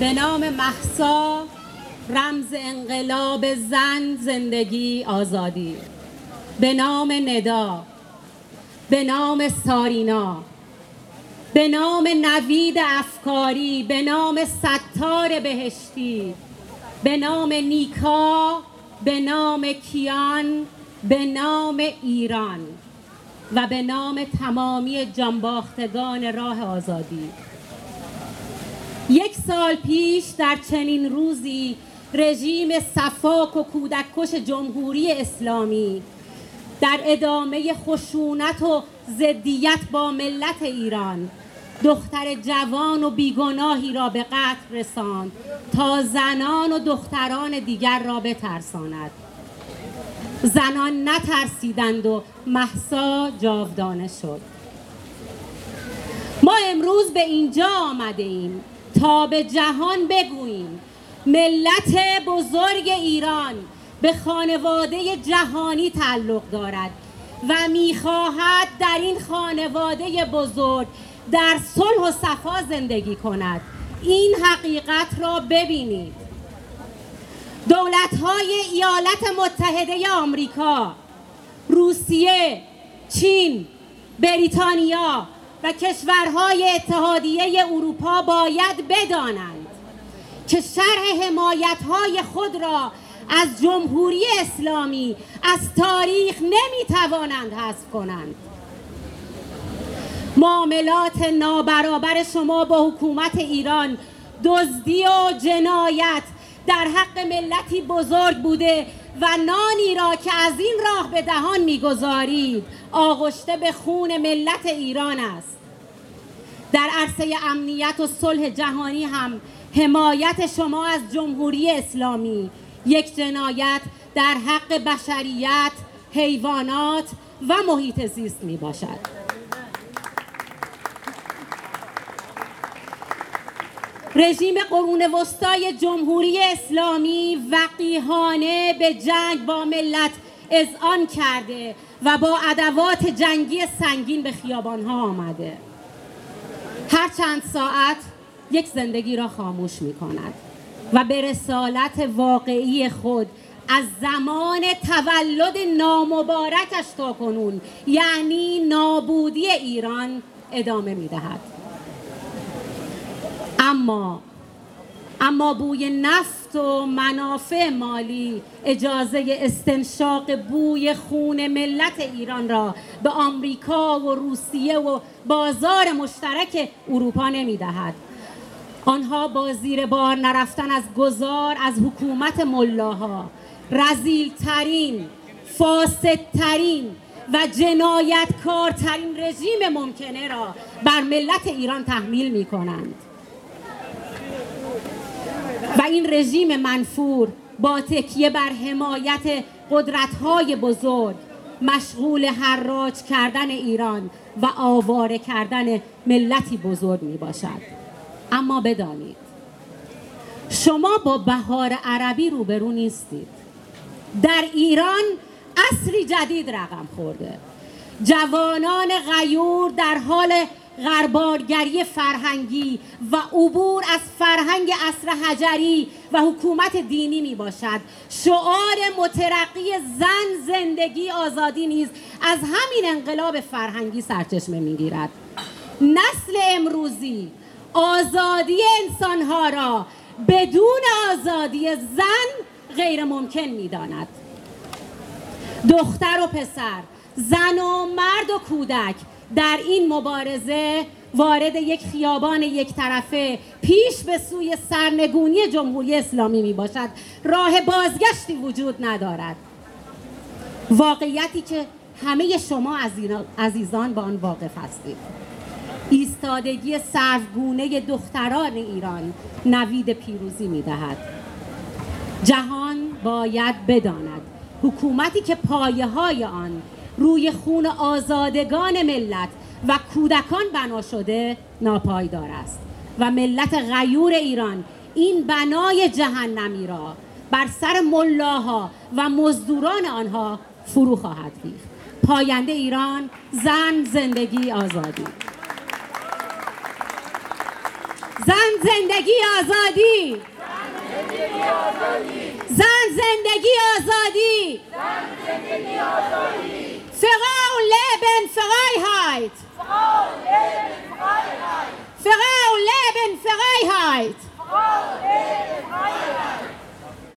به نام محسا رمز انقلاب زن زندگی آزادی. به نام ندا به نام سارینا به نام نوید افکاری به نام ستار بهشتی به نام نیکا به نام کیان به نام ایران و به نام تمامی جانباختگان راه آزادی. یک سال پیش در چنین روزی رژیم صفاک و کودککش جمهوری اسلامی در ادامه خشونت و زدیت با ملت ایران دختر جوان و بیگناهی را به قتل رساند تا زنان و دختران دیگر را بترساند. زنان نترسیدند و محسا جاودانه شد. ما امروز به اینجا آمده ایم. تا به جهان بگوییم. ملت بزرگ ایران به خانواده جهانی تعلق دارد و می‌خواهد در این خانواده بزرگ در صلح و صفا زندگی کند. این حقیقت را ببینید. دولت های ایالات متحده آمریکا روسیه چین بریتانیا و کشورهای اتحادیه اروپا باید بدانند که شرح حمایت های خود را از جمهوری اسلامی از تاریخ نمی‌توانند حذف کنند. معاملات نابرابر شما با حکومت ایران دزدی و جنایت در حق ملتی بزرگ بوده و نانی را که از این راه به دهان می‌گذارید آغشته به خون ملت ایران است در عرصه امنیت و صلح جهانی هم حمایت شما از جمهوری اسلامی یک جنایت در حق بشریت، حیوانات و محیط زیست می باشد. رژیم قرون وسطای جمهوری اسلامی وقیهانه به جنگ با ملت اذعان کرده و با ادوات جنگی سنگین به خیابانها آمده. هر چند ساعت یک زندگی را خاموش می کند و به رسالت واقعی خود از زمان تولد نامبارکش تا کنون یعنی نابودی ایران ادامه می دهد اما اما بوی نفت و منافع مالی اجازه استنشاق بوی خون ملت ایران را به آمریکا و روسیه و بازار مشترک اروپا نمی دهد. آنها با زیر بار نرفتن از گذار از حکومت ملاها رزیل ترین فاسدترین و جنایتکارترین رژیم ممکنه را بر ملت ایران تحمیل می کنند و این رژیم منفور با تکیه بر حمایت قدرت‌های بزرگ مشغول حراج کردن ایران و آواره کردن ملتی بزرگ می باشد اما بدانید شما با بهار عربی روبرو نیستید. در ایران اصری جدید رقم خورده. جوانان غیور در حال غربارگری فرهنگی و عبور از فرهنگ اصر حجری و حکومت دینی می باشد. شعار مترقی زن زندگی آزادی نیز از همین انقلاب فرهنگی سرچشمه می گیرد. نسل امروزی آزادی انسانها را بدون آزادی زن غیر ممکن می داند. دختر و پسر زن و مرد و کودک در این مبارزه وارد یک خیابان یک طرفه پیش به سوی سرنگونی جمهوری اسلامی می باشد راه بازگشتی وجود ندارد. واقعیتی که همه شما عزیزان با آن واقف هستید. ایستادگی سرگونه دختران ایران نوید پیروزی می دهد جهان باید بداند. حکومتی که پایه های آن روی خون آزادگان ملت و کودکان بنا شده ناپایدار است. و ملت غیور ایران این بنای جهنمی را بر سر ملاها و مزدوران آنها فرو خواهد ریخت. پاینده ایران زن زندگی آزادی. زن زندگی آزادی. زن زندگی آزادی. Frauen leben Freiheit. Frauen leben Freiheit.